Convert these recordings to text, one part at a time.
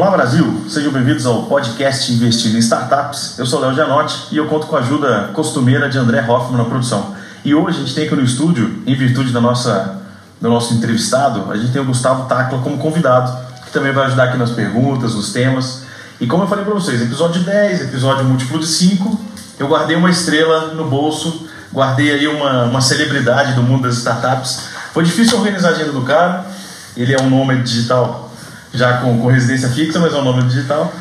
Olá Brasil, sejam bem-vindos ao podcast Investindo em Startups. Eu sou Léo Gianotti e eu conto com a ajuda costumeira de André Hoffman na produção. E hoje a gente tem aqui no estúdio, em virtude da nossa, do nosso entrevistado, a gente tem o Gustavo Tacla como convidado, que também vai ajudar aqui nas perguntas, nos temas. E como eu falei para vocês, episódio 10, episódio múltiplo de 5, eu guardei uma estrela no bolso, guardei aí uma, uma celebridade do mundo das startups. Foi difícil organizar a agenda do cara, ele é um nome digital já com, com residência fixa, mas é um nome digital.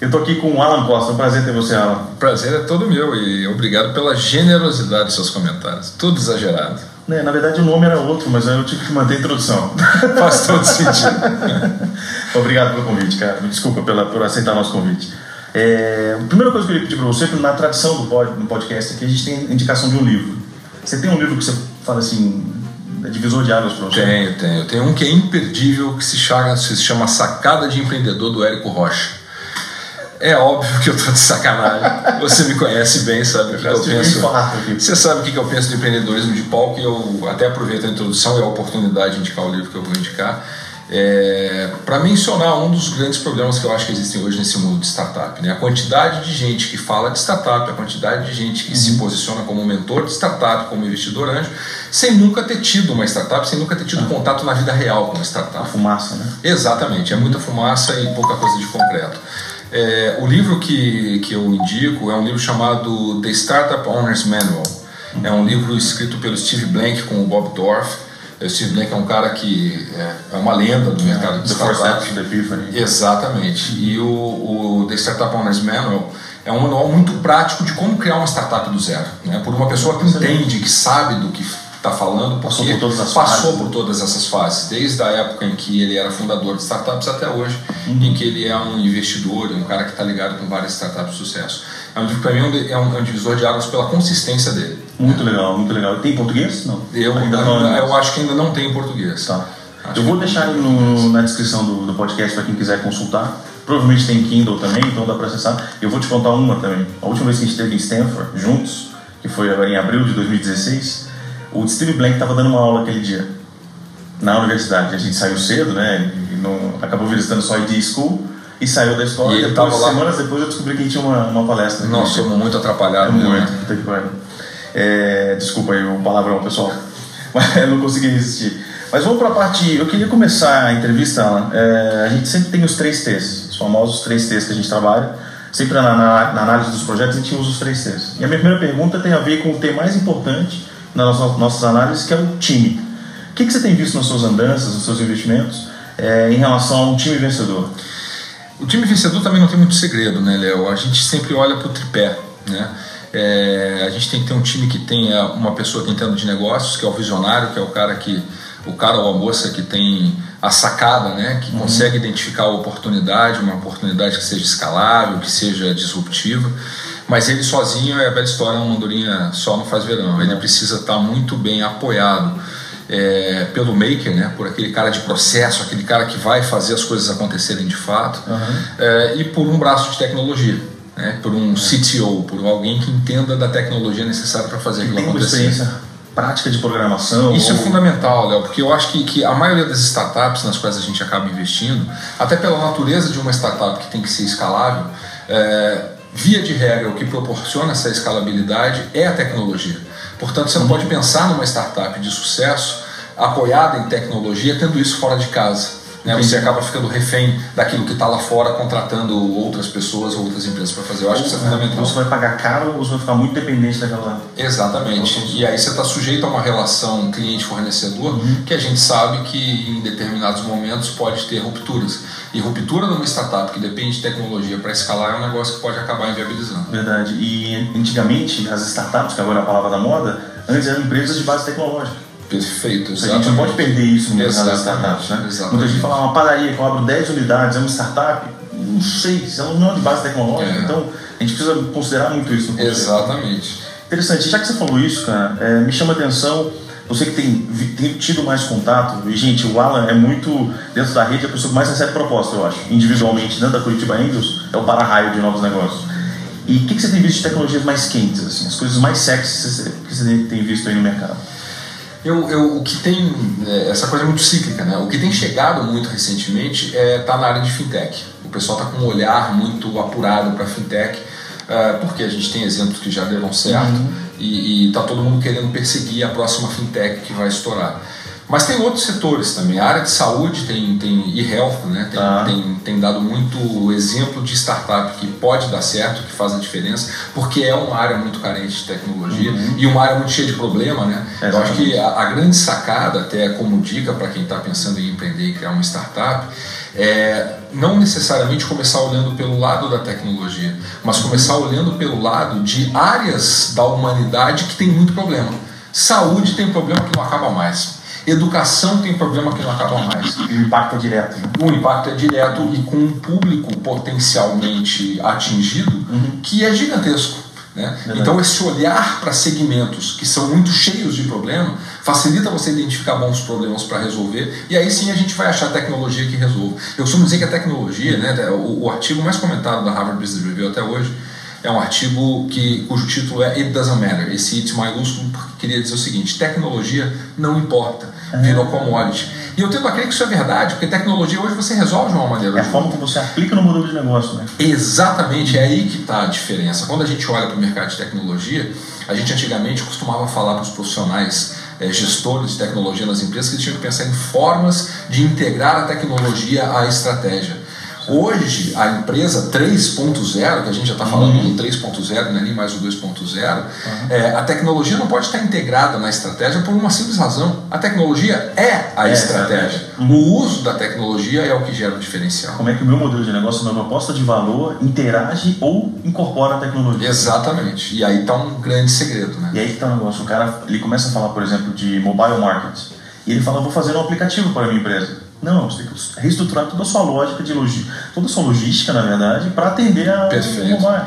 Eu estou aqui com o Alan Costa. Um prazer ter você, Alan. Prazer é todo meu e obrigado pela generosidade dos seus comentários. Tudo exagerado. É, na verdade, o nome era outro, mas eu tive que manter a introdução. Faz todo sentido. Obrigado pelo convite, cara. Me desculpa pela, por aceitar nosso convite. É, a primeira coisa que eu queria pedir para você, é na tradição do podcast aqui, a gente tem indicação de um livro. Você tem um livro que você fala assim, é divisor de águas para você? Tenho, tenho. Tem um que é imperdível, que se chama, se chama Sacada de Empreendedor, do Érico Rocha. É óbvio que eu tô de sacanagem. Você me conhece bem, sabe o que eu penso. Você sabe o que eu penso de empreendedorismo de palco e eu até aproveito a introdução e a oportunidade de indicar o livro que eu vou indicar é, para mencionar um dos grandes problemas que eu acho que existem hoje nesse mundo de startup. Né? A quantidade de gente que fala de startup, a quantidade de gente que uhum. se posiciona como mentor de startup, como investidor anjo, sem nunca ter tido uma startup, sem nunca ter tido uhum. contato na vida real com uma startup. A fumaça, né? Exatamente, é muita fumaça e pouca coisa de concreto. É, o livro que, que eu indico é um livro chamado The Startup Owner's Manual. Uhum. É um livro escrito pelo Steve Blank com o Bob Dorff o Steve Blank é um cara que é, é uma lenda do mercado de startups. Exatamente. E o, o The Startup Owners Manual é um manual muito prático de como criar uma startup do zero. Né? Por uma pessoa que entende, que sabe do que está falando, porque passou por todas as passou por todas essas fases, desde a época em que ele era fundador de startups até hoje, uhum. em que ele é um investidor, um cara que está ligado com várias startups de sucesso. É um, para mim é um, é um divisor de águas pela consistência dele. Muito legal, muito legal. Tem português? Não. Eu, ainda não, eu acho que ainda não tem em português. Tá. eu vou deixar no, na descrição do, do podcast para quem quiser consultar. Provavelmente tem Kindle também, então dá para acessar. Eu vou te contar uma também. A última vez que a gente esteve em Stanford, juntos, que foi agora em abril de 2016, o Steve Blank estava dando uma aula aquele dia na universidade. A gente saiu cedo, né? E não, acabou visitando só a ID School e saiu da escola. E, depois, semanas depois eu descobri que a gente tinha uma, uma palestra. Nós somos muito atrapalhados. É muito, né? É, desculpa aí o palavrão, pessoal. Mas eu não consegui resistir. Mas vamos para a parte. Eu queria começar a entrevista, Alan. É, a gente sempre tem os três T's, os famosos três T's que a gente trabalha. Sempre na, na, na, análise dos projetos a gente usa os três T's. E a minha primeira pergunta tem a ver com o T mais importante nas nossas, nossas análises, que é o time. O que, que você tem visto nas suas andanças, nos seus investimentos, é, em relação a um time vencedor? O time vencedor também não tem muito segredo, né, Léo? A gente sempre olha para o tripé, né? É, a gente tem que ter um time que tenha uma pessoa que entenda de negócios, que é o visionário, que é o cara que o cara ou a moça que tem a sacada, né, que uhum. consegue identificar a oportunidade, uma oportunidade que seja escalável, que seja disruptiva. Mas ele sozinho é a velha história, uma andorinha só não faz verão. Ele precisa estar muito bem apoiado é, pelo maker, né, por aquele cara de processo, aquele cara que vai fazer as coisas acontecerem de fato, uhum. é, e por um braço de tecnologia né, por um CTO, por alguém que entenda da tecnologia necessária para fazer aquilo acontecer. experiência prática de programação. Isso é ou... é fundamental, Léo, porque eu acho que, que a maioria das startups nas quais a gente acaba investindo, até pela natureza de uma startup que tem que ser escalável, é, via de regra, o que proporciona essa escalabilidade é a tecnologia. Portanto, você não pode pensar numa startup de sucesso apoiada em tecnologia tendo isso fora de casa. Né? Você acaba ficando refém daquilo que está lá fora, contratando outras pessoas ou outras empresas para fazer. Eu acho que isso é fundamental. Você vai pagar caro ou você vai ficar muito dependente daquela. Exatamente. E aí você está sujeito a uma relação cliente-fornecedor uhum. que a gente sabe que em determinados momentos pode ter rupturas. E ruptura numa startup que depende de tecnologia para escalar é um negócio que pode acabar inviabilizando. Verdade. E antigamente, as startups, que agora é a palavra da moda, antes eram empresas de base tecnológica. Perfeito, exatamente. A gente não pode perder isso no mercado das startups, né? Exatamente. Muita gente fala, uma padaria que eu abro 10 unidades, é uma startup, não sei, se ela não é de base tecnológica, é. então a gente precisa considerar muito isso no Exatamente. Interessante, já que você falou isso, cara, é, me chama a atenção, você que tem, tem tido mais contato, e gente, o Alan é muito, dentro da rede, a pessoa que mais recebe proposta, eu acho, individualmente, dentro da Curitiba Angels, é o para-raio de novos negócios. E o que, que, você tem visto de tecnologias mais quentes, assim, as coisas mais sexy que você tem visto aí no mercado? Eu, eu, o que tem, é, essa coisa é muito cíclica, né? O que tem chegado muito recentemente está é, tá na área de fintech. O pessoal está com um olhar muito apurado para fintech, uh, porque a gente tem exemplos que já deram certo uhum. e está todo mundo querendo perseguir a próxima fintech que vai estourar. Mas tem outros setores também. A área de saúde tem, tem e-health, né? Tem, ah. tem, tem dado muito exemplo de startup que pode dar certo, que faz a diferença, porque é uma área muito carente de tecnologia uhum. e uma área muito cheia de problema, né? Eu acho que a, a grande sacada, até como dica para quem está pensando em empreender e criar uma startup, é não necessariamente começar olhando pelo lado da tecnologia, mas começar olhando pelo lado de áreas da humanidade que tem muito problema. Saúde tem um problema que não acaba mais. Educação tem problema que não acaba mais. E o impacto é direto. Né? O impacto é direto e com um público potencialmente atingido uhum. que é gigantesco. Né? Então, esse olhar para segmentos que são muito cheios de problema facilita você identificar bons problemas para resolver e aí sim a gente vai achar tecnologia que resolva. Eu costumo dizer que a tecnologia, né, o, o artigo mais comentado da Harvard Business Review até hoje, é um artigo que, cujo título é It Doesn't Matter. Esse it maiúsculo queria dizer o seguinte: tecnologia não importa, virou commodity. E eu tendo a crer que isso é verdade, porque tecnologia hoje você resolve de uma maneira. É a forma que você aplica no modelo de negócio, né? Exatamente, é aí que está a diferença. Quando a gente olha para o mercado de tecnologia, a gente antigamente costumava falar para os profissionais é, gestores de tecnologia nas empresas que eles tinham que pensar em formas de integrar a tecnologia à estratégia. Hoje, a empresa 3.0, que a gente já está falando uhum. do 3.0, não é nem mais o 2.0, uhum. é, a tecnologia não pode estar integrada na estratégia por uma simples razão. A tecnologia é a é estratégia. Uhum. O uso da tecnologia é o que gera o diferencial. Como é que o meu modelo de negócio, a minha proposta de valor, interage ou incorpora a tecnologia? Exatamente. E aí está um grande segredo. Né? E aí está o um negócio. O cara ele começa a falar, por exemplo, de mobile market. E ele fala, vou fazer um aplicativo para a minha empresa. Não, você tem que reestruturar toda a sua lógica de logística, toda a sua logística, na verdade, para atender a Perfeito. mobile.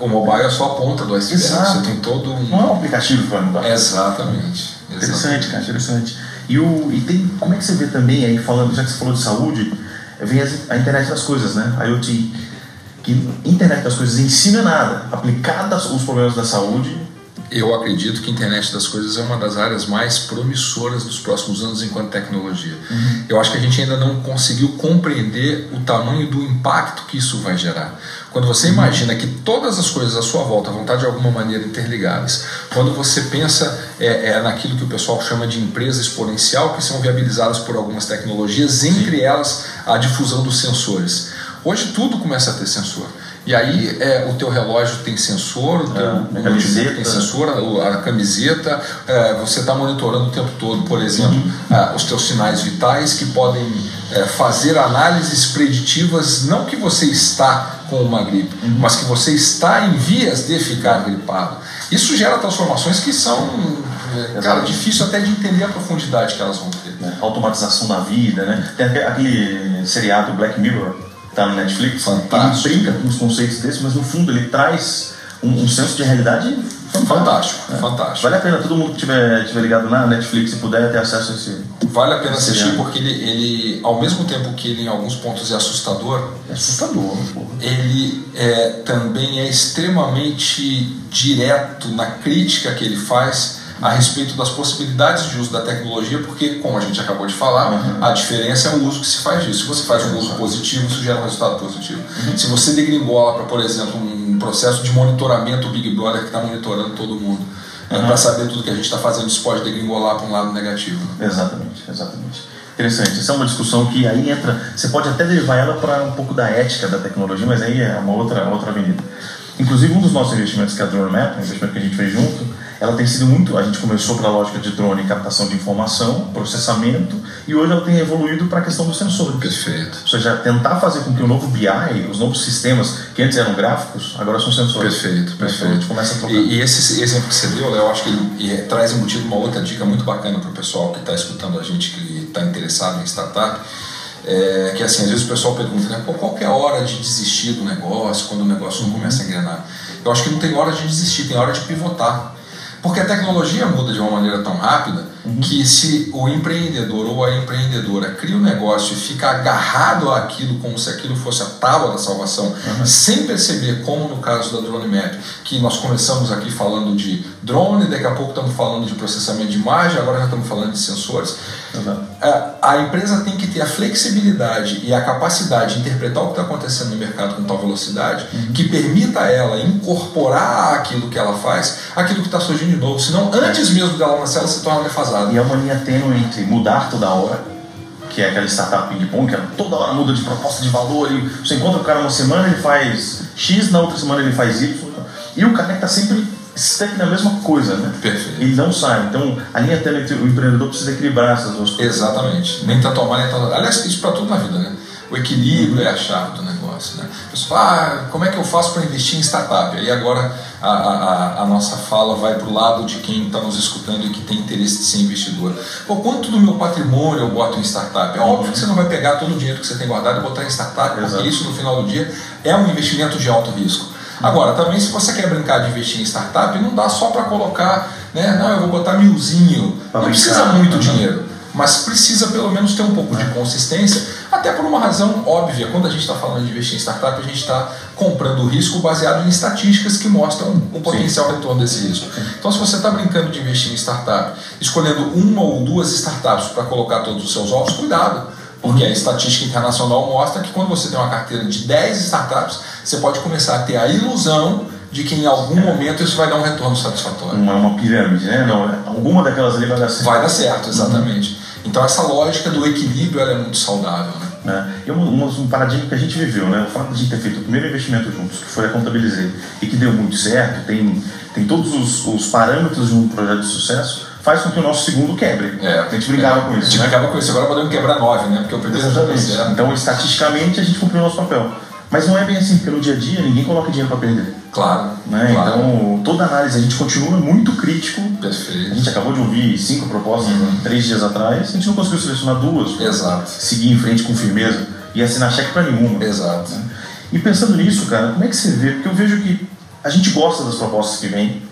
O mobile é só a ponta do iceberg, Exato. você tem todo um... Não é um aplicativo que vai mudar. Exatamente. Interessante, cara, interessante. E, o, e tem, como é que você vê também, aí falando, já que você falou de saúde, vem a internet das coisas, né? A IoT. Que internet das coisas ensina nada. Aplicadas os problemas da saúde, eu acredito que a internet das coisas é uma das áreas mais promissoras dos próximos anos enquanto tecnologia. Uhum. Eu acho que a gente ainda não conseguiu compreender o tamanho do impacto que isso vai gerar. Quando você uhum. imagina que todas as coisas à sua volta vão estar de alguma maneira interligadas, quando você pensa é, é naquilo que o pessoal chama de empresa exponencial, que são viabilizadas por algumas tecnologias, entre elas a difusão dos sensores. Hoje tudo começa a ter sensor. E aí é, o teu relógio tem sensor, o teu é, camiseta. tem sensor, a, a camiseta, é, você está monitorando o tempo todo, por exemplo, uhum. É, os teus sinais vitais que podem é, fazer análises preditivas, não que você está com uma gripe, uhum. mas que você está em vias de ficar gripado. Isso gera transformações que são, é, cara, difícil até de entender a profundidade que elas vão ter. Automatização da vida, né? Tem aquele seriado Black Mirror, está no Netflix. Fantástico. Ele brinca com os conceitos desses, mas no fundo ele traz um, um senso de realidade fantástico. Fantástico, fantástico. Vale a pena todo mundo que tiver, tiver ligado na Netflix e puder ter acesso a esse. Vale a pena assistir porque ele, ele, ao mesmo tempo que ele em alguns pontos é assustador, é assustador, porra. ele é, também é extremamente direto na crítica que ele faz a respeito das possibilidades de uso da tecnologia, porque, como a gente acabou de falar, uhum. a diferença é o uso que se faz disso. Se você faz um uso positivo, isso gera um resultado positivo. Uhum. Se você degringola para, por exemplo, um processo de monitoramento Big Brother que está monitorando todo mundo, né, uhum. para saber tudo que a gente está fazendo, isso pode degringolar para um lado negativo. Exatamente, exatamente. Interessante. Essa é uma discussão que aí entra. Você pode até derivar ela para um pouco da ética da tecnologia, mas aí é uma outra, outra avenida. Inclusive, um dos nossos investimentos, que é a Drone Map, um investimento que a gente fez junto, ela tem sido muito. A gente começou pela lógica de drone, captação de informação, processamento, e hoje ela tem evoluído para a questão dos sensores. Perfeito. Ou seja, tentar fazer com que o novo BI, os novos sistemas que antes eram gráficos, agora são sensores. Perfeito, perfeito. Então, a gente começa a trocar. E, e esse exemplo que você deu, Léo, eu acho que ele, ele traz embutido uma outra dica muito bacana para o pessoal que está escutando a gente, que está interessado em startup. É, que assim, às vezes o pessoal pergunta, né, qual é a hora de desistir do negócio, quando o negócio não começa a engrenar? Eu acho que não tem hora de desistir, tem hora de pivotar. Porque a tecnologia muda de uma maneira tão rápida uhum. que se o empreendedor ou a empreendedora cria um negócio e fica agarrado àquilo como se aquilo fosse a tábua da salvação, uhum. sem perceber, como no caso da Drone Map, que nós começamos aqui falando de drone, daqui a pouco estamos falando de processamento de imagem, agora já estamos falando de sensores. Uhum. A empresa tem que ter a flexibilidade e a capacidade de interpretar o que está acontecendo no mercado com tal velocidade uhum. que permita a ela incorporar aquilo que ela faz, aquilo que está surgindo de novo. Senão, antes mesmo dela nascer, ela se torna defasada. E é uma linha tênue entre mudar toda hora, que é aquela startup ping-pong, que é toda hora muda de proposta de valor, e você encontra o cara uma semana, ele faz X, na outra semana ele faz Y, e o cara que está sempre stuck na mesma coisa, né? Perfeito. Ele não sai. Então, a linha tênue o empreendedor precisa equilibrar essas duas coisas. Exatamente. Nem tanto amar, nem tanto... Aliás, isso para tudo na vida, né? O equilíbrio é a chave do negócio, né? Pessoal ah, como é que eu faço para investir em startup? Aí agora a, a, a nossa fala vai para o lado de quem está nos escutando e que tem interesse de ser investidor. Pô, quanto do meu patrimônio eu boto em startup? É óbvio que você não vai pegar todo o dinheiro que você tem guardado e botar em startup, porque Exato. isso no final do dia é um investimento de alto risco. Agora, também se você quer brincar de investir em startup, não dá só para colocar, né? Não, eu vou botar milzinho. Não precisa muito dinheiro, mas precisa pelo menos ter um pouco de consistência, até por uma razão óbvia. Quando a gente está falando de investir em startup, a gente está comprando risco baseado em estatísticas que mostram o potencial Sim. retorno desse risco. Então, se você está brincando de investir em startup, escolhendo uma ou duas startups para colocar todos os seus ovos, cuidado porque a estatística internacional mostra que quando você tem uma carteira de 10 startups, você pode começar a ter a ilusão de que em algum momento isso vai dar um retorno satisfatório. Uma, uma pirâmide, né? Não, alguma daquelas ali vai dar certo. Vai dar certo, exatamente. Uhum. Então essa lógica do equilíbrio é muito saudável. Né? É. E um, um, paradigma que a gente viveu, né? o fato de a gente ter feito o primeiro investimento juntos, que foi a Contabilizei, e que deu muito certo, tem, tem todos os, os parâmetros de um projeto de sucesso, faz com que o nosso segundo quebre. É, a gente brincava é, com isso. A gente né? brincava com isso, agora podemos quebrar nove, né? Porque o primeiro Exatamente. Então, estatisticamente, a gente cumpriu o nosso papel. Mas não é bem assim, porque no dia a dia ninguém coloca dinheiro para perder. Claro, né? claro. Então, toda análise, a gente continua muito crítico. Perfeito. A gente acabou de ouvir cinco propostas uhum. três dias atrás, a gente não conseguiu selecionar duas. Exato. Seguir em frente com firmeza e assinar cheque para nenhuma. Exato. Né? E pensando nisso, cara, como é que você vê? Porque eu vejo que a gente gosta das propostas que vêm,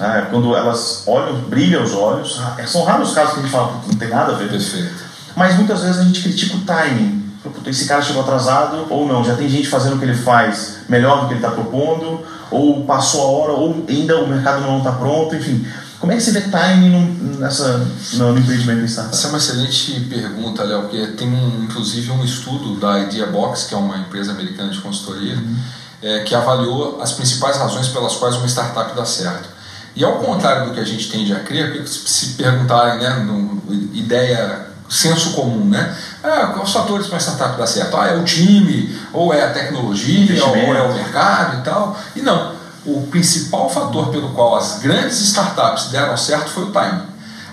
ah, quando elas olham, brilham os olhos. Ah, são raros os casos que a gente fala que não tem nada a ver. Perfeito. Mas muitas vezes a gente critica o timing. Esse cara chegou atrasado ou não, já tem gente fazendo o que ele faz melhor do que ele está propondo, ou passou a hora, ou ainda o mercado não está pronto, enfim. Como é que você vê timing nessa, no, no empreendimento em startup? Essa é uma excelente pergunta, Léo, porque tem um, inclusive um estudo da Ideabox, que é uma empresa americana de consultoria, uhum. é, que avaliou as principais razões pelas quais uma startup dá certo. E ao contrário do que a gente tende a crer, se perguntarem, né, no, ideia, senso comum, né? Ah, quais os fatores para uma startup dar certo? Ah, é o time, ou é a tecnologia, ou é o mercado e tal. E não. O principal fator pelo qual as grandes startups deram certo foi o time.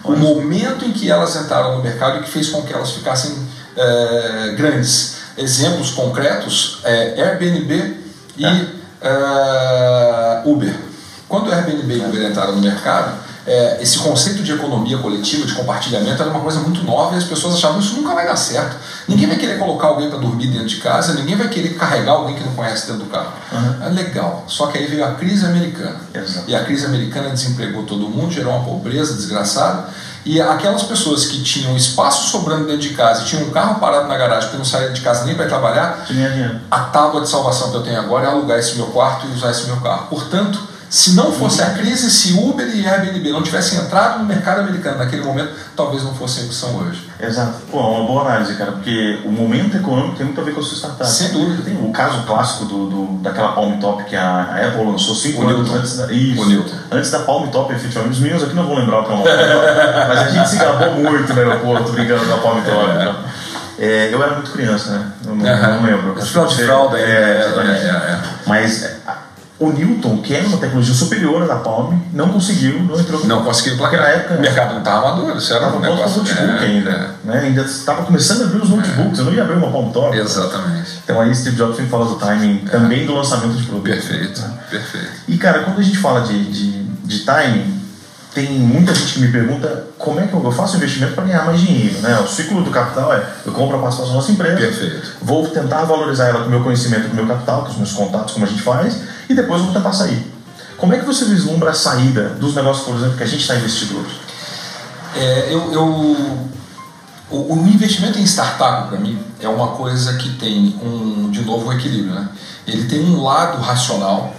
O momento em que elas entraram no mercado e que fez com que elas ficassem é, grandes. Exemplos concretos é Airbnb e é. É, Uber quando o Airbnb e Uber entraram no mercado, é, esse conceito de economia coletiva, de compartilhamento, era uma coisa muito nova e as pessoas achavam que isso nunca vai dar certo. Ninguém vai querer colocar alguém para dormir dentro de casa, ninguém vai querer carregar alguém que não conhece dentro do carro. Uhum. É legal. Só que aí veio a crise americana. Exato. E a crise americana desempregou todo mundo, gerou uma pobreza desgraçada. E aquelas pessoas que tinham espaço sobrando dentro de casa e tinham um carro parado na garagem porque não saíam de casa nem para trabalhar, a tábua de salvação que eu tenho agora é alugar esse meu quarto e usar esse meu carro. Portanto, se não fosse a crise, se Uber e Airbnb não tivessem entrado no mercado americano naquele momento, talvez não fossem o que são hoje. Exato. Pô, é uma boa análise, cara, porque o momento econômico tem muito a ver com a sua startup. Sem dúvida. Tem o caso clássico do, do daquela Palm Top que a, Apple lançou cinco o anos Newton. antes da. Isso, o Newton. Antes da Palm Top, efetivamente. Os meninos aqui não vão lembrar o que é uma Palm Top, mas a gente se gabou muito no aeroporto brincando da Palm Top. É. Então. É, eu era muito criança, né? Eu não, uhum. não lembro. Final de fralda, é, é, exatamente. É, é, Mas o Newton, que era uma tecnologia superior à da Palm, não conseguiu, não entrou. Não conseguiu, porque na época o mercado não estava maduro, isso era um negócio. notebook é, ainda, é. Né? ainda estava começando a abrir os notebooks, é. eu não ia abrir uma Palm Top. Exatamente. Então aí Steve Jobs sempre fala do timing, é. também do lançamento de produto. Perfeito, né? perfeito. E cara, quando a gente fala de, de, de timing, tem muita gente que me pergunta como é que eu faço investimento para ganhar mais dinheiro. Né? O ciclo do capital é eu compro a participação da nossa empresa, Perfeito. vou tentar valorizar ela com o meu conhecimento, com o meu capital, com os meus contatos, como a gente faz, e depois vou tentar sair. Como é que você vislumbra a saída dos negócios, por exemplo, que a gente está investido hoje? É, eu, eu, o, o investimento em startup, para mim, é uma coisa que tem, um, de novo, um equilíbrio. Né? Ele tem um lado racional,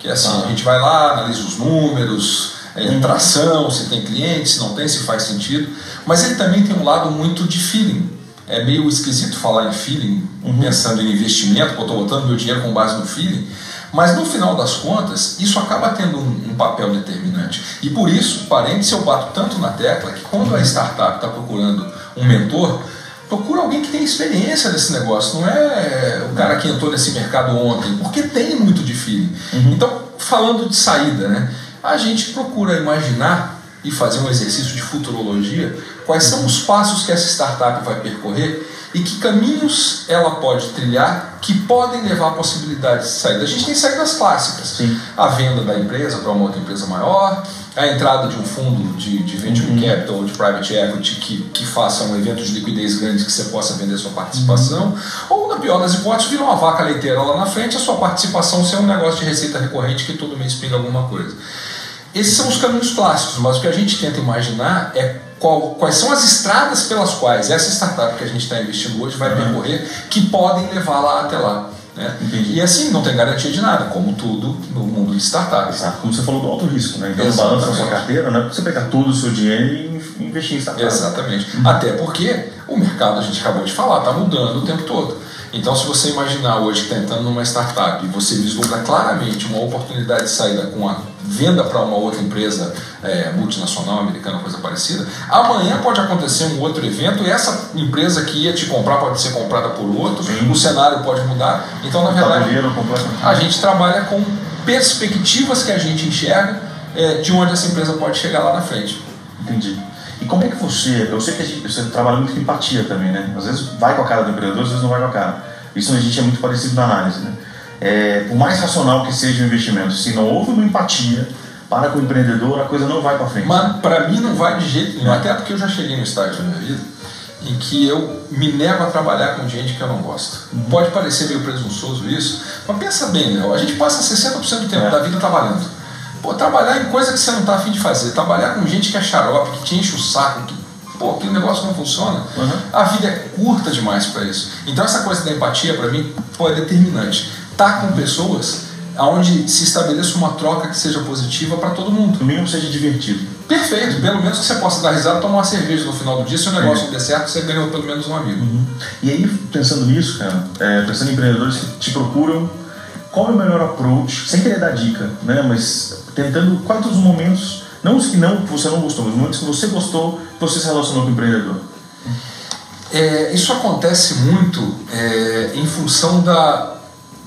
que é assim, ah. a gente vai lá, analisa os números, é, tração, se tem cliente, se não tem, se faz sentido, mas ele também tem um lado muito de feeling. É meio esquisito falar em feeling, uhum. pensando em investimento, porque eu estou botando meu dinheiro com base no feeling, mas no final das contas, isso acaba tendo um, um papel determinante. E por isso, parênteses, eu bato tanto na tecla que quando a startup está procurando um mentor, procura alguém que tenha experiência nesse negócio, não é o cara que entrou nesse mercado ontem, porque tem muito de feeling. Uhum. Então, falando de saída, né, a gente procura imaginar e fazer um exercício de futurologia quais são os passos que essa startup vai percorrer e que caminhos ela pode trilhar que podem levar a possibilidade de saída. A gente tem saídas clássicas. Sim. A venda da empresa para uma outra empresa maior, a entrada de um fundo de, de venture uhum. capital ou de private equity que, que faça um evento de liquidez grande que você possa vender sua participação, uhum. ou, na pior das hipóteses, virar uma vaca leiteira lá na frente, a sua participação ser um negócio de receita recorrente que todo mês pinga alguma coisa. Esses são os caminhos clássicos, mas o que a gente tenta imaginar é qual, quais são as estradas pelas quais essa startup que a gente está investindo hoje vai percorrer que podem levar lá até lá. Né? E assim, não tem garantia de nada, como tudo no mundo de startups. Exato, como você falou do alto risco, né? Então, balança na sua carteira, não é você pegar todo o seu dinheiro e investir em startups. Exatamente. Uhum. Até porque o mercado, a gente acabou de falar, está mudando o tempo todo. Então, se você imaginar hoje que está entrando numa startup e você vislumbra claramente uma oportunidade de saída com a venda para uma outra empresa é, multinacional, americana, coisa parecida, amanhã pode acontecer um outro evento e essa empresa que ia te comprar pode ser comprada por outro, Sim. o cenário pode mudar. Então, na verdade, a gente trabalha com perspectivas que a gente enxerga é, de onde essa empresa pode chegar lá na frente. Entendi. E como é que você, eu sei que gente, você trabalha muito com empatia também, né? Às vezes vai com a cara do empreendedor, às vezes não vai com a cara. Isso a gente é muito parecido na análise, né? É, por mais racional que seja o investimento, se não houve uma empatia para com o empreendedor, a coisa não vai para frente. Mas para mim não vai de jeito nenhum, é. até porque eu já cheguei no estágio da minha vida em que eu me nego a trabalhar com gente que eu não gosto. Uhum. Pode parecer meio presunçoso isso, mas pensa bem, Léo, a gente passa 60% do tempo é. da vida trabalhando. Pô, trabalhar em coisa que você não está afim de fazer, trabalhar com gente que é xarope, que te enche o saco, que pô, aquele negócio não funciona. Uhum. A vida é curta demais para isso. Então essa coisa da empatia para mim pô, é determinante. Tá com pessoas aonde se estabeleça uma troca que seja positiva para todo mundo. No mínimo seja divertido. Perfeito, pelo menos que você possa dar risada e tomar uma cerveja no final do dia. Se o negócio é. der certo, você ganhou pelo menos um amigo. Uhum. E aí, pensando nisso, cara, é, pensando em empreendedores que te procuram, qual é o melhor approach, sem querer dar dica, né, mas tentando quais os momentos, não os que não você não gostou, mas os momentos que você gostou, você se relacionou com o empreendedor? É, isso acontece muito é, em função da,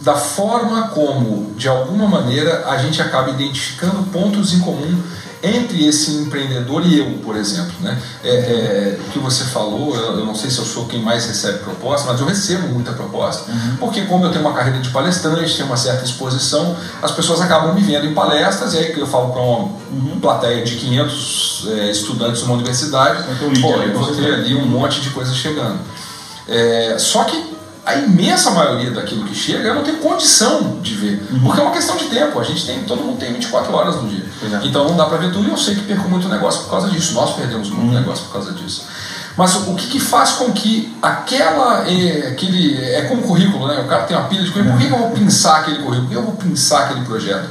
da forma como, de alguma maneira, a gente acaba identificando pontos em comum entre esse empreendedor e eu, por exemplo. Né? É, é, o que você falou, eu, eu, não sei se eu sou quem mais recebe proposta, mas eu recebo muita proposta, uhum. porque como eu tenho uma carreira de palestrante, tenho uma certa exposição, as pessoas acabam me vendo em palestras, e aí que eu falo para uma uhum. plateia de 500 é, estudantes de uma universidade, pô, eu vou ter ali um monte de coisa chegando. É, só que a imensa maioria daquilo que chega eu não tenho condição de ver. Uhum. Porque é uma questão de tempo. A gente tem, todo mundo tem 24 horas no dia. Exato. Então não dá para ver tudo e eu sei que perco muito negócio por causa disso. Nós perdemos muito uhum. negócio por causa disso. Mas o que, que faz com que aquela. É, aquele, é como currículo, né? O cara tem uma pilha de currículo. Por que, que eu vou pensar aquele currículo? Por que eu vou pensar aquele projeto?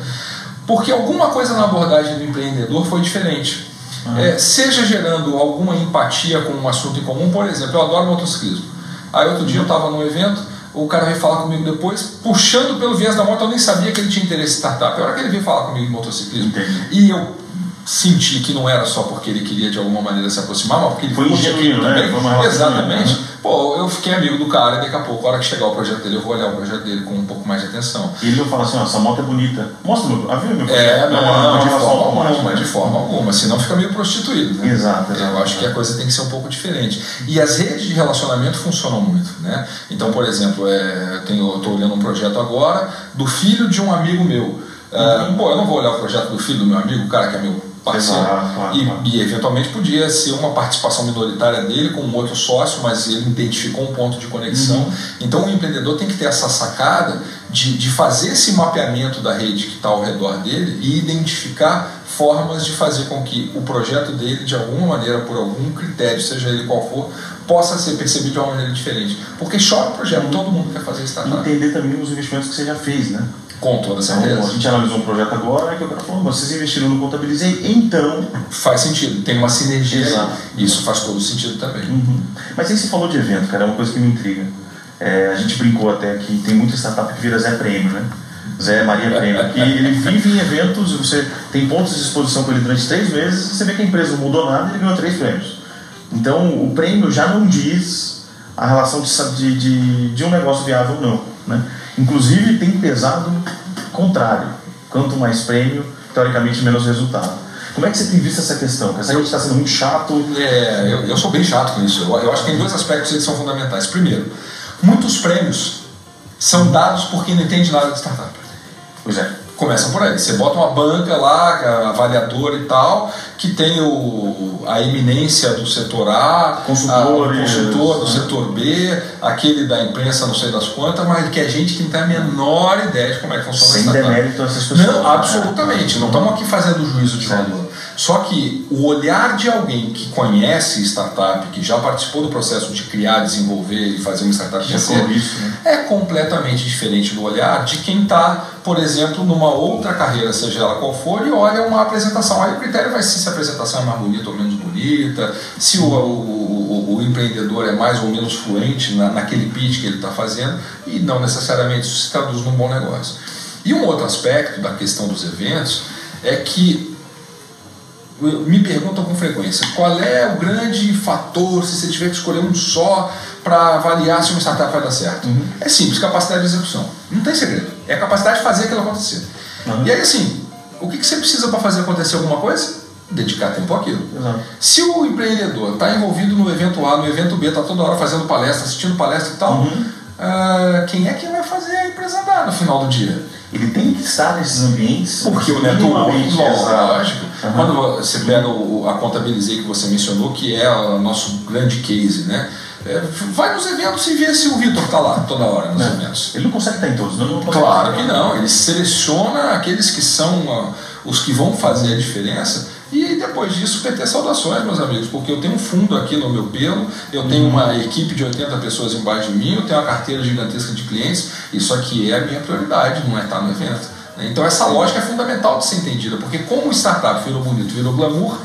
Porque alguma coisa na abordagem do empreendedor foi diferente. Uhum. É, seja gerando alguma empatia com um assunto em comum, por exemplo, eu adoro motociclismo. Aí outro dia eu estava num evento, o cara veio falar comigo depois, puxando pelo viés da moto, eu nem sabia que ele tinha interesse em startup. A hora que ele veio falar comigo em motociclismo, Entendi. e eu senti que não era só porque ele queria de alguma maneira se aproximar, mas porque ele foi né? Foi Exatamente. Né? Pô, eu fiquei amigo do cara e daqui a pouco, a hora que chegar o projeto dele, eu vou olhar o projeto dele com um pouco mais de atenção. E ele vai falar assim, ó, essa moto é bonita. Mostra meu, ah, viu meu projeto? É, não, não, não, de forma alguma, de forma alguma, senão fica meio prostituído. Né? Exato, exato. Eu acho que a coisa tem que ser um pouco diferente. E as redes de relacionamento funcionam muito, né? Então, por exemplo, é, eu estou olhando um projeto agora do filho de um amigo meu. Uh, pô, eu não vou olhar o projeto do filho do meu amigo, o cara que é meu parceiro. Exato, claro, e, claro. e, eventualmente podia ser uma participação minoritária dele com um outro sócio, mas ele identificou um ponto de conexão. Uhum. Então o empreendedor tem que ter essa sacada de, de fazer esse mapeamento da rede que está ao redor dele e identificar formas de fazer com que o projeto dele, de alguma maneira, por algum critério, seja ele qual for, possa ser percebido de uma maneira diferente. Porque chora o projeto, todo mundo quer fazer startup. Entender também os investimentos que você já fez, né? Com toda certeza. Então, a gente analisou um projeto agora que o cara falou, vocês investiram no Contabilizei, então... Faz sentido, tem uma sinergia Exato. Isso faz todo sentido também. Uhum. Mas aí você falou de evento, cara, é uma coisa que me intriga. É, a gente brincou até que tem muita startup que vira Zé Prêmio, né? Zé Maria Prêmio. Que ele vive em eventos, você tem pontos de exposição com ele durante três meses, você vê que a empresa não mudou nada e ele ganhou três prêmios. Então o prêmio já não diz a relação de, de, de, de um negócio viável ou não. Né? Inclusive tem pesado contrário. Quanto mais prêmio, teoricamente menos resultado. Como é que você tem visto essa questão? Essa gente está sendo muito chato. É, eu, eu sou bem chato com isso. Eu, eu acho que tem dois aspectos que são fundamentais. Primeiro, muitos prêmios são dados por quem não entende nada de startup. Pois é. Começa por aí. Você bota uma banca lá, avaliadora e tal, que tem o, a eminência do setor A, Consultores, a, o consultor do né? setor B, aquele da imprensa não sei das quantas, mas que é gente que não tem a menor ideia de como é que funciona Sem a startup. demérito a essas pessoas. Não, absolutamente. Não estamos aqui fazendo juízo de valor. Só que o olhar de alguém que conhece startup, que já participou do processo de criar, desenvolver e fazer uma startup crescer, né? é completamente diferente do olhar de quem está, por exemplo, numa outra carreira, seja ela qual for, e olha uma apresentação. Aí o critério vai ser se a apresentação é mais bonita ou menos bonita, se o, o, o- o empreendedor é mais ou menos fluente na, naquele pitch que ele está fazendo, e não necessariamente isso se traduz num bom negócio. E um outro aspecto da questão dos eventos é que me perguntam com frequência qual é o grande fator, se você tiver que escolher um só, para avaliar se uma startup vai dar certo. Uhum. É simples, capacidade de execução. Não tem segredo. É a capacidade de fazer aquilo acontecer. Uhum. E aí, assim, o que que você precisa para fazer acontecer alguma coisa? Dedicar tempo àquilo. Exato. Se o empreendedor está envolvido no evento A, no evento B, está toda hora fazendo palestra, assistindo palestra e tal, Uhum. ah, quem é que vai fazer a empresa andar no final do dia? Ele tem que estar nesses ambientes. Porque o network, minimamente, exato. lógico. Uhum. Quando você pega o, a Contabilizei que você mencionou, que é o nosso grande case, né? É, vai nos eventos e vê se o Vitor está lá toda hora nos Né? eventos. Ele não consegue estar em todos, não, não Claro que não, ele seleciona aqueles que são ah, os que vão fazer a diferença e depois disso PT saudações, meus amigos, porque eu tenho um fundo aqui no meu pelo, eu tenho uma equipe de 80 pessoas embaixo de mim, eu tenho uma carteira gigantesca de clientes, isso aqui é a minha prioridade, não é estar no evento. né? Então essa lógica é fundamental de ser entendida, porque como o startup virou bonito, virou glamour,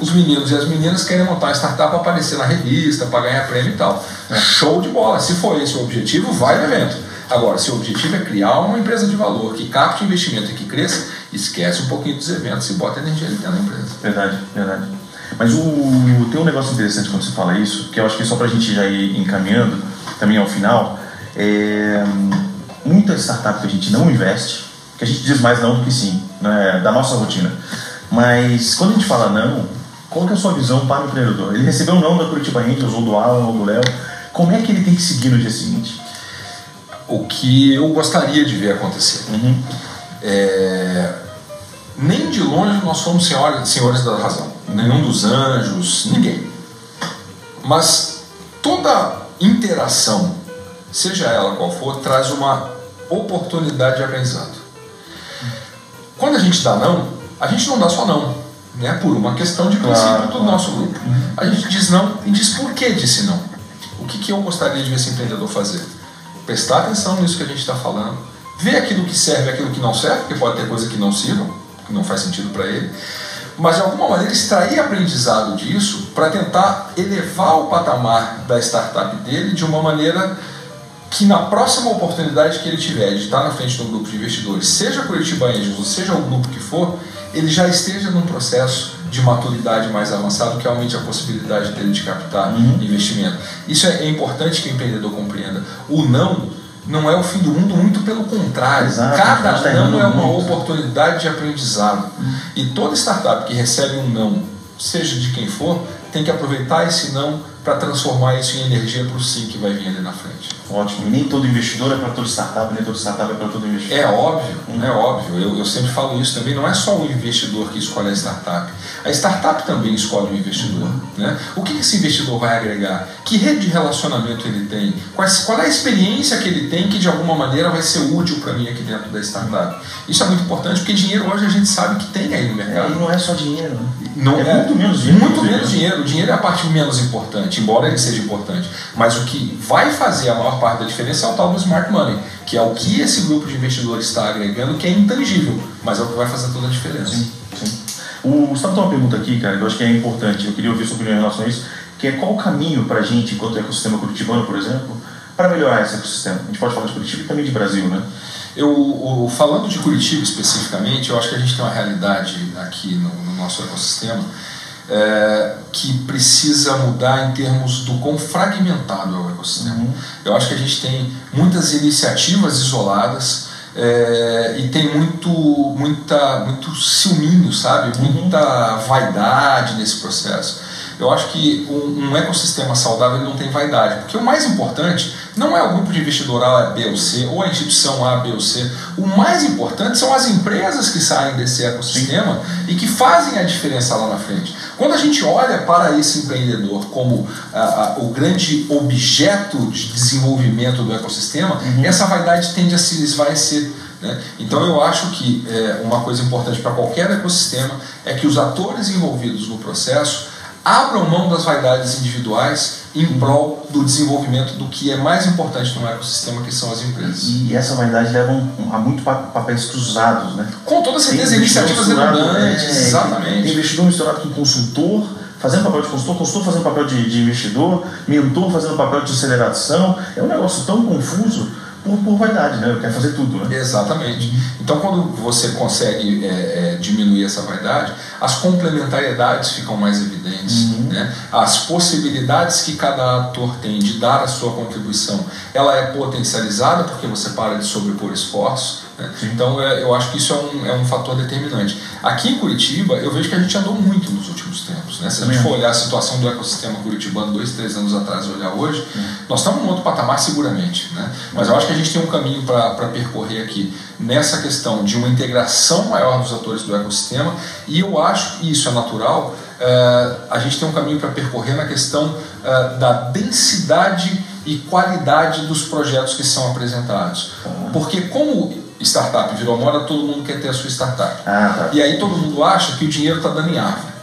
os meninos e as meninas querem montar uma startup para aparecer na revista, para ganhar prêmio e tal. Show de bola, se for esse o objetivo, vai no evento. Agora, se o objetivo é criar uma empresa de valor que capte investimento e que cresça, esquece um pouquinho dos eventos e bota energia dentro da empresa. Verdade, verdade. Mas o, tem um negócio interessante quando você fala isso, que eu acho que só para a gente já ir encaminhando também ao final, é, muita startup que a gente não investe, que a gente diz mais não do que sim, né, da nossa rotina. Mas quando a gente fala não, qual que é a sua visão para o empreendedor? Ele recebeu não da Curitiba Angels, ou do Alan, ou do Léo, como é que ele tem que seguir no dia seguinte? O que eu gostaria de ver acontecer. Uhum. É, nem de longe nós somos senhores, senhores da razão. Nenhum dos anjos, ninguém. Mas toda interação, seja ela qual for, traz uma oportunidade de aprendizado. Quando a gente dá não, a gente não dá só não, né? por uma questão de princípio Claro, do nosso grupo. A gente diz não e diz por que disse não. O que, que eu gostaria de ver esse empreendedor fazer? Prestar atenção nisso que a gente está falando, ver aquilo que serve e aquilo que não serve, porque pode ter coisa que não sirva, que não faz sentido para ele, mas de alguma maneira extrair aprendizado disso para tentar elevar o patamar da startup dele de uma maneira que na próxima oportunidade que ele tiver de estar na frente de um grupo de investidores, seja Curitiba Angels ou seja o grupo que for, ele já esteja num processo de maturidade mais avançado que aumente a possibilidade dele de captar Uhum. investimento. Isso é, é importante que o empreendedor compreenda. O não não é o fim do mundo, muito pelo contrário. Exato, Cada tá não é uma muito. oportunidade de aprendizado. E toda startup que recebe um não, seja de quem for, tem que aproveitar esse não para transformar isso em energia para o sim que vai vir ali na frente. Ótimo. E nem todo investidor é para todo startup, nem todo startup é para todo investidor. É óbvio, hum. é óbvio. Eu, eu sempre falo isso também. Não é só o investidor que escolhe a startup. A startup também escolhe o investidor. Uhum. Né? O que esse investidor vai agregar? Que rede de relacionamento ele tem? Qual, qual é a experiência que ele tem que de alguma maneira vai ser útil para mim aqui dentro da startup? Isso é muito importante porque dinheiro hoje a gente sabe que tem aí no mercado. É, e não é só dinheiro. Né? Não, é, é muito menos dinheiro. Muito menos dinheiro. O dinheiro é a parte menos importante, embora ele seja importante. Mas o que vai fazer a maior parte da diferença é o tal do smart money, que é o que esse grupo de investidores está agregando, que é intangível, mas é o que vai fazer toda a diferença. Sim, sim. O Gustavo tem uma pergunta aqui, cara, que eu acho que é importante, eu queria ouvir sua opinião em relação a isso, que é qual o caminho para a gente, enquanto ecossistema curitibano, por exemplo, para melhorar esse ecossistema? A gente pode falar de Curitiba e também de Brasil, né? Eu, o, falando de Curitiba especificamente, eu acho que a gente tem uma realidade aqui no, no nosso ecossistema é, que precisa mudar em termos do quão fragmentado é o ecossistema. Uhum. Eu acho que a gente tem muitas iniciativas isoladas é, e tem muito, muita, muito ciúminho, sabe? Uhum. Muita vaidade nesse processo. Eu acho que um, um ecossistema saudável não tem vaidade, porque o mais importante não é o grupo de investidor A, B ou C, ou a instituição A, B ou C. O mais importante são as empresas que saem desse ecossistema e que fazem a diferença lá na frente. Quando a gente olha para esse empreendedor como a, a, o grande objeto de desenvolvimento do ecossistema, uhum. essa vaidade tende a se esvaecer. Né? Então eu acho que é, uma coisa importante para qualquer ecossistema é que os atores envolvidos no processo abram mão das vaidades individuais em prol do desenvolvimento do que é mais importante no ecossistema, que são as empresas. E, essa vaidade leva a muito papéis cruzados, né? Com toda certeza, iniciativas redundantes, é, exatamente. Tem investidor misturado com consultor, fazendo papel de consultor, consultor fazendo papel de, de investidor, mentor fazendo papel de aceleração. É um negócio tão confuso por, por vaidade, né? Eu quero fazer tudo, né? Exatamente. Então, quando você consegue é, é, diminuir essa vaidade, as complementariedades ficam mais evidentes, uhum. né? As possibilidades que cada ator tem de dar a sua contribuição, ela é potencializada porque você para de sobrepor esforços. Então, é, eu acho que isso é um, é um fator determinante. Aqui em Curitiba, eu vejo que a gente andou muito nos últimos tempos. Né? Se a gente for olhar a situação do ecossistema curitibano dois, três anos atrás e olhar hoje, uhum. nós estamos num outro patamar seguramente. Né? Mas eu acho que a gente tem um caminho para percorrer aqui nessa questão de uma integração maior dos atores do ecossistema e eu acho, e isso é natural, é, a gente tem um caminho para percorrer na questão é, da densidade e qualidade dos projetos que são apresentados. Porque como startup virou moda, todo mundo quer ter a sua startup. Ah, tá. E aí todo mundo acha que o dinheiro está dando em árvore.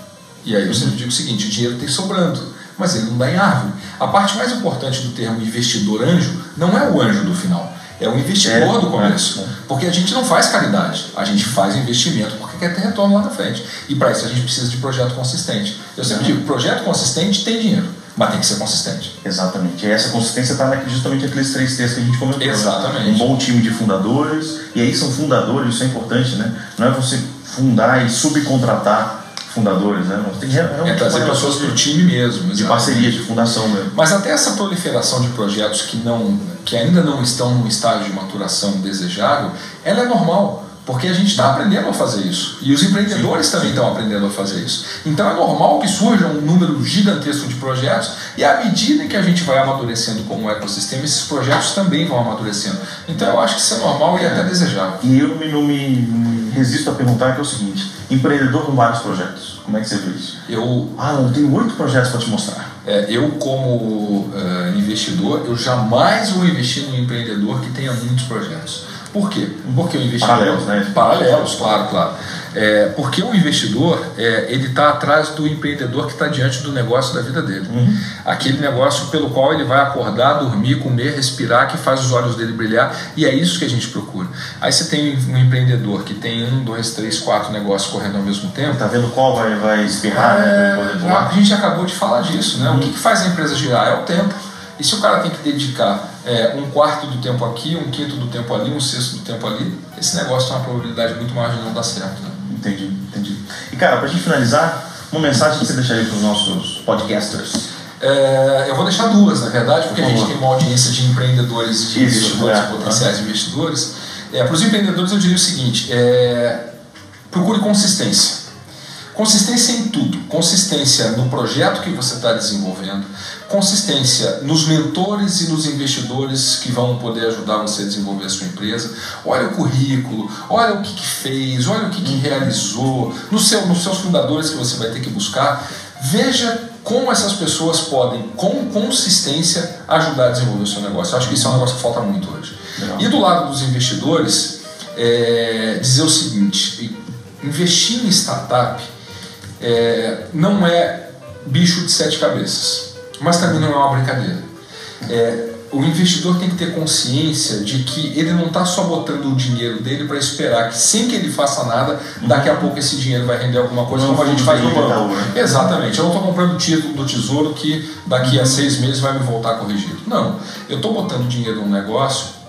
E aí eu sempre digo o seguinte, o dinheiro tem sobrando, mas ele não dá em árvore. A parte mais importante do termo investidor anjo não é o anjo do final é o investidor é, do começo. É, é. Porque a gente não faz caridade, a gente faz investimento porque quer ter retorno lá na frente. E para isso a gente precisa de projeto consistente. Eu sempre digo, projeto consistente tem dinheiro, mas tem que ser consistente. Exatamente. E essa consistência está justamente naqueles três textos que a gente comentou. Né? Exatamente. Um bom time de fundadores, e aí são fundadores, isso é importante, né? Não é você fundar e subcontratar fundadores, né? Tem é trazer pessoas para o time mesmo. De parceria, de fundação mesmo. Mas até essa proliferação de projetos que, não, que ainda não estão num estágio de maturação desejável, ela é normal. Porque a gente está aprendendo a fazer isso. E os empreendedores também estão aprendendo a fazer isso. Então é normal que surja um número gigantesco de projetos, e à medida que a gente vai amadurecendo como ecossistema, esses projetos também vão amadurecendo. Então eu acho que isso é normal e é. até desejável. E eu não me resisto a perguntar que é o seguinte: empreendedor com vários projetos, como é que você vê isso? Eu. Ah, não, tem oito projetos para te mostrar. É, eu, como uh, investidor, eu jamais vou investir num empreendedor que tenha muitos projetos. Por quê? Porque o investidor. Paralelos, né? Paralelos, claro, claro. É, porque o investidor é, ele está atrás do empreendedor que está diante do negócio da vida dele. Uhum. Aquele negócio pelo qual ele vai acordar, dormir, comer, respirar, que faz os olhos dele brilhar, e é isso que a gente procura. Aí você tem um empreendedor que tem um, dois, três, quatro negócios correndo ao mesmo tempo. Está vendo qual vai, vai espirrar? Né, é, a gente acabou de falar disso, né? Uhum. O que, que faz a empresa girar? É o tempo. E se o cara tem que dedicar é, um quarto do tempo aqui, um quinto do tempo ali, um sexto do tempo ali, esse negócio tem uma probabilidade muito maior de não dar certo. Né? Entendi, entendi. E cara, para a gente finalizar, uma mensagem que você deixaria para os nossos podcasters? É, eu vou deixar duas, na verdade, porque Por a gente tem uma audiência de empreendedores, de Isso, investidores, é, potenciais investidores. É, para os empreendedores eu diria o seguinte, é, procure consistência. Consistência em tudo. Consistência no projeto que você está desenvolvendo, consistência nos mentores e nos investidores que vão poder ajudar você a desenvolver a sua empresa. Olha o currículo, olha o que, que fez, olha o que, que realizou, no seu, nos seus fundadores que você vai ter que buscar. Veja como essas pessoas podem, com consistência, ajudar a desenvolver o seu negócio. Eu acho que isso é um negócio que falta muito hoje. Legal. E do lado dos investidores, é, dizer o seguinte: investir em startup é, não é bicho de sete cabeças, mas também não é uma brincadeira. É, o investidor tem que ter consciência de que ele não está só botando o dinheiro dele para esperar que sem que ele faça nada, daqui a pouco esse dinheiro vai render alguma coisa, não, como a gente faz no banco. Né? Exatamente. Eu não estou comprando título do tesouro que daqui a seis meses vai me voltar corrigido. Não. Eu estou botando dinheiro num negócio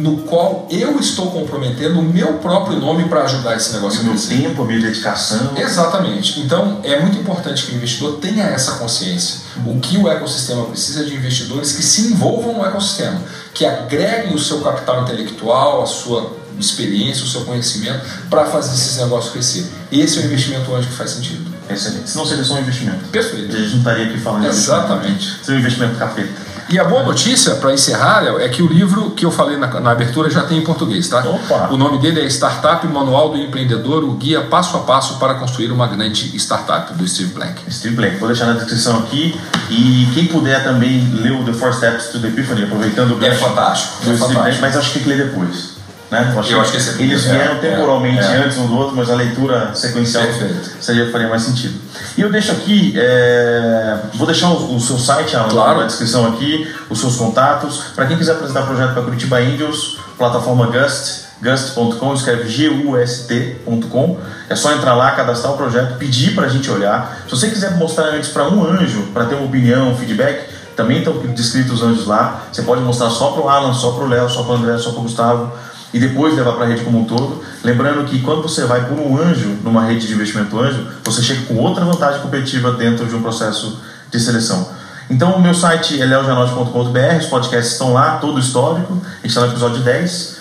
no qual eu estou comprometendo o meu próprio nome para ajudar esse negócio a crescer. Meu tempo, a minha dedicação. Exatamente. Então é muito importante que o investidor tenha essa consciência. O que o ecossistema precisa de investidores que se envolvam no ecossistema, que agreguem o seu capital intelectual, a sua experiência, o seu conhecimento para fazer esses negócios crescer. Esse é o investimento anjo que faz sentido. Excelente. Se não seria só um investimento. Perfeito. A gente não estaria aqui falando Exatamente. Seria um investimento capeta. E a boa notícia, para encerrar, é que o livro que eu falei na, na, abertura já tem em português, tá? Opa. O nome dele é Startup Manual do Empreendedor, o guia passo a passo para construir uma grande startup, do Steve Blank. Steve Blank, vou deixar na descrição aqui. E quem puder também ler o The Four Steps to the Epiphany, aproveitando o É fantástico. Do é Steve Blank, mas acho que tem que ler depois. Né? Eu acho, eu acho que esse eles vieram é, temporalmente é, antes um do outro, mas a leitura sequencial Perfeito. seria, faria mais sentido. E eu deixo aqui, é, vou deixar o, o seu site claro. na descrição aqui, os seus contatos. Para quem quiser apresentar projeto para Curitiba Angels, plataforma Gust, gust.com, escreve G-U-S-T.com. É só entrar lá, cadastrar o projeto, pedir para a gente olhar. Se você quiser mostrar antes para um anjo, para ter uma opinião, um feedback, também estão descritos os anjos lá. Você pode mostrar só para o Alan, só para o Léo, só para o André, só para o Gustavo e depois levar para a rede como um todo. Lembrando que quando você vai por um anjo numa rede de investimento anjo, você chega com outra vantagem competitiva dentro de um processo de seleção. Então, o meu site é leojanote.com.br, os podcasts estão lá, todo o histórico. A gente está no episódio 10.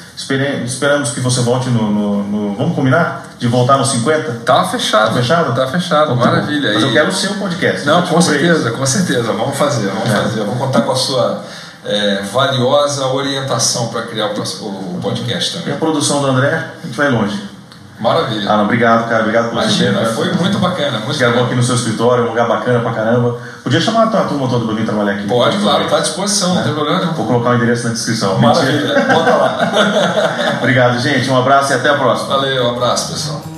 esperamos que você volte no, no, no, Vamos combinar? De voltar no 50? Tá fechado. Tá fechado? Tá fechado, então, maravilha. Mas eu quero o seu podcast. Não, com certeza, com certeza. Vamos fazer, vamos é. fazer. Vamos contar com a sua é, valiosa orientação para criar o, podcast também. E a produção do André, a gente vai longe. Maravilha. Ah, obrigado, cara. Obrigado por você. Imagina, foi muito bacana. Muito gravou aqui no seu escritório, um lugar bacana pra caramba. Podia chamar a tua turma toda pra vir trabalhar aqui. Pode, claro, tá à disposição, não tem problema Vou colocar o endereço na descrição. Maravilha, bota lá. obrigado, gente. Um abraço e até a próxima. Valeu, um abraço, pessoal.